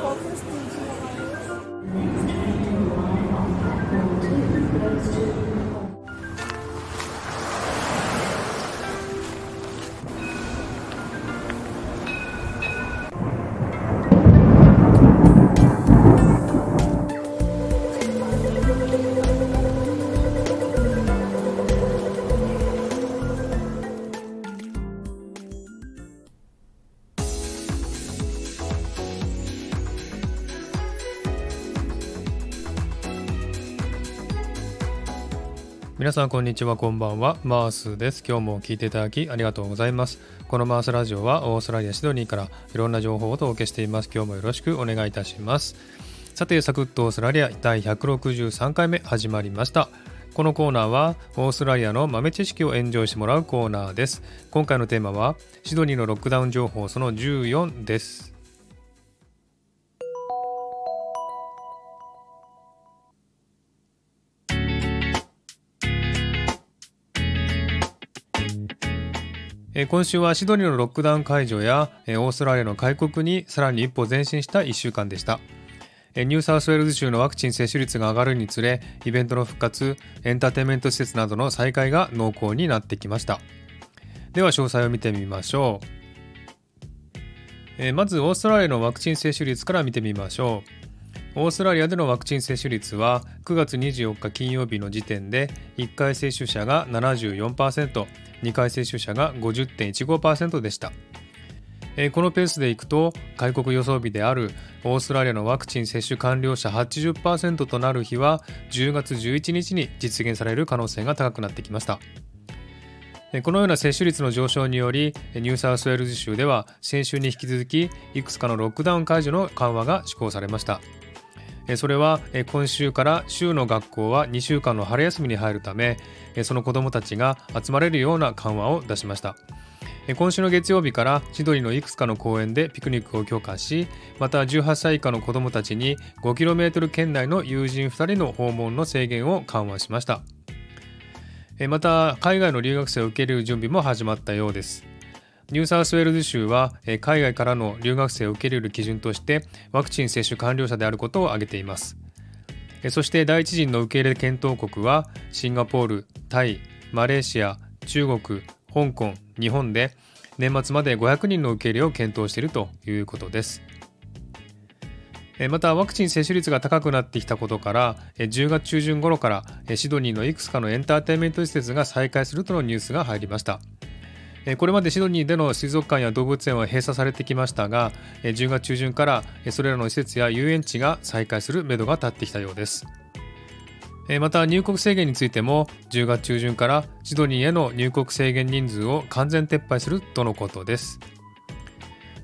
focus 皆さんこんにちはこんばんは。マースです。今日も聞いていただきありがとうございます。このマースラジオはオーストラリアシドニーからいろんな情報をお届けしています。今日もよろしくお願いいたします。さてサクッとオーストラリア第163回目始まりました。このコーナーはオーストラリアの豆知識をエンジョイしてもらうコーナーです。今回のテーマはシドニーのロックダウン情報その14です。え今週はシドニーのロックダウン解除やえオーストラリアの開国にさらに一歩前進した1週間でした。ニューサウスウェールズ州のワクチン接種率が上がるにつれ、イベントの復活、エンターテインメント施設などの再開が濃厚になってきました。では詳細を見てみましょう。まずオーストラリアのワクチン接種率から見てみましょう。オーストラリアでのワクチン接種率は9月24日金曜日の時点で1回接種者が74%、2回接種者が50.15%でした。このペースでいくと開国予想日であるオーストラリアのワクチン接種完了者80%となる日は10月11日に実現される可能性が高くなってきました。このような接種率の上昇によりニューサウスウェールズ州では先週に引き続きいくつかのロックダウン解除の緩和が施行されました。えそれはえ今週から州の学校は2週間の春休みに入るためえその子どもたちが集まれるような緩和を出しました。え今週の月曜日からシドニーのいくつかの公園でピクニックを許可しまた18歳以下の子どもたちに 5km 圏内の友人2人の訪問の制限を緩和しましたえまた海外の留学生を受け入れる準備も始まったようですニューサウスウェールズ州はえ海外からの留学生を受け入れる基準としてワクチン接種完了者であることを挙げていますえそして第一陣の受け入れ検討国はシンガポール、タイ、マレーシア、中国、香港、日本で年末まで500人の受け入れを検討しているということです。えまたワクチン接種率が高くなってきたことからえ10月中旬頃からえシドニーのいくつかのエンターテインメント施設が再開するとのニュースが入りました。えこれまでシドニーでの水族館や動物園は閉鎖されてきましたがえ10月中旬からえそれらの施設や遊園地が再開するめどが立ってきたようです。えまた入国制限についても10月中旬からシドニーへの入国制限人数を完全撤廃するとのことです。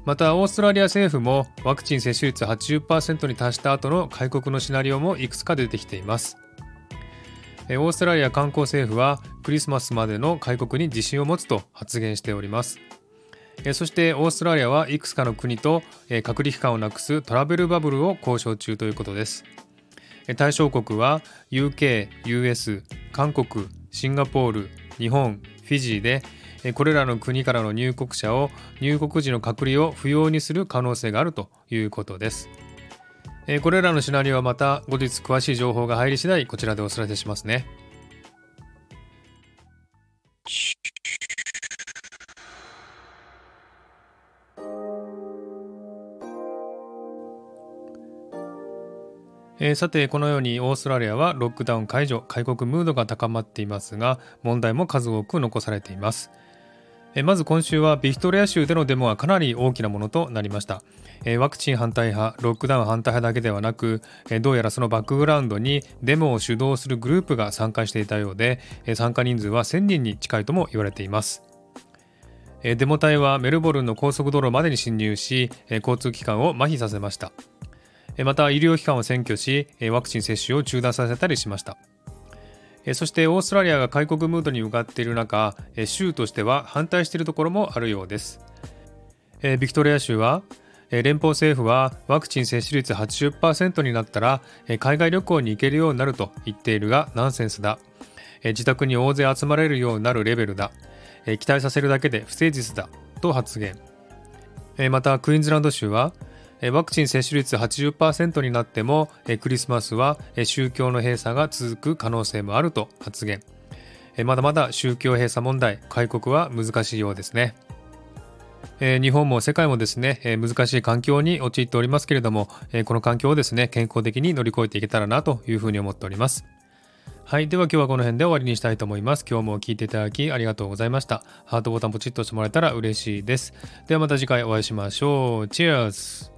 またオーストラリア政府もワクチン接種率80%に達した後の開国のシナリオもいくつか出てきています。えオーストラリア観光政府はクリスマスまでの開国に自信を持つと発言しております。えそしてオーストラリアはいくつかの国とえ隔離期間をなくすトラベルバブルを交渉中ということです。え対象国は UK、US、韓国、シンガポール、日本、フィジーでえこれらの国からの入国者を入国時の隔離を不要にする可能性があるということです。えーこれらのシナリオはまた後日詳しい情報が入り次第こちらでお知らせしますね。えーさてこのようにオーストラリアはロックダウン解除開国ムードが高まっていますが問題も数多く残されていますまず今週はビクトリア州でのデモはかなり大きなものとなりました。えワクチン反対派ロックダウン反対派だけではなくえどうやらそのバックグラウンドにデモを主導するグループが参加していたようでえ参加人数は1000人に近いとも言われています。えデモ隊はメルボルンの高速道路までに侵入しえ交通機関を麻痺させました。また医療機関を占拠しえワクチン接種を中断させたりしました。そしてオーストラリアが開国ムードに向かっている中州としては反対しているところもあるようです。ビクトリア州は連邦政府はワクチン接種率80%になったら海外旅行に行けるようになると言っているがナンセンスだ。自宅に大勢集まれるようになるレベルだ。期待させるだけで不誠実だ。と発言。またクイーンズランド州はワクチン接種率80%になってもクリスマスは宗教の閉鎖が続く可能性もあると発言まだまだ宗教閉鎖問題開国は難しいようですね日本も世界もですね難しい環境に陥っておりますけれどもこの環境をですね健康的に乗り越えていけたらなというふうに思っておりますはい。では今日はこの辺で終わりにしたいと思います。今日も聞いていただきありがとうございました。ハートボタンポチッと押してもらえたら嬉しいです。ではまた次回お会いしましょう。チェアス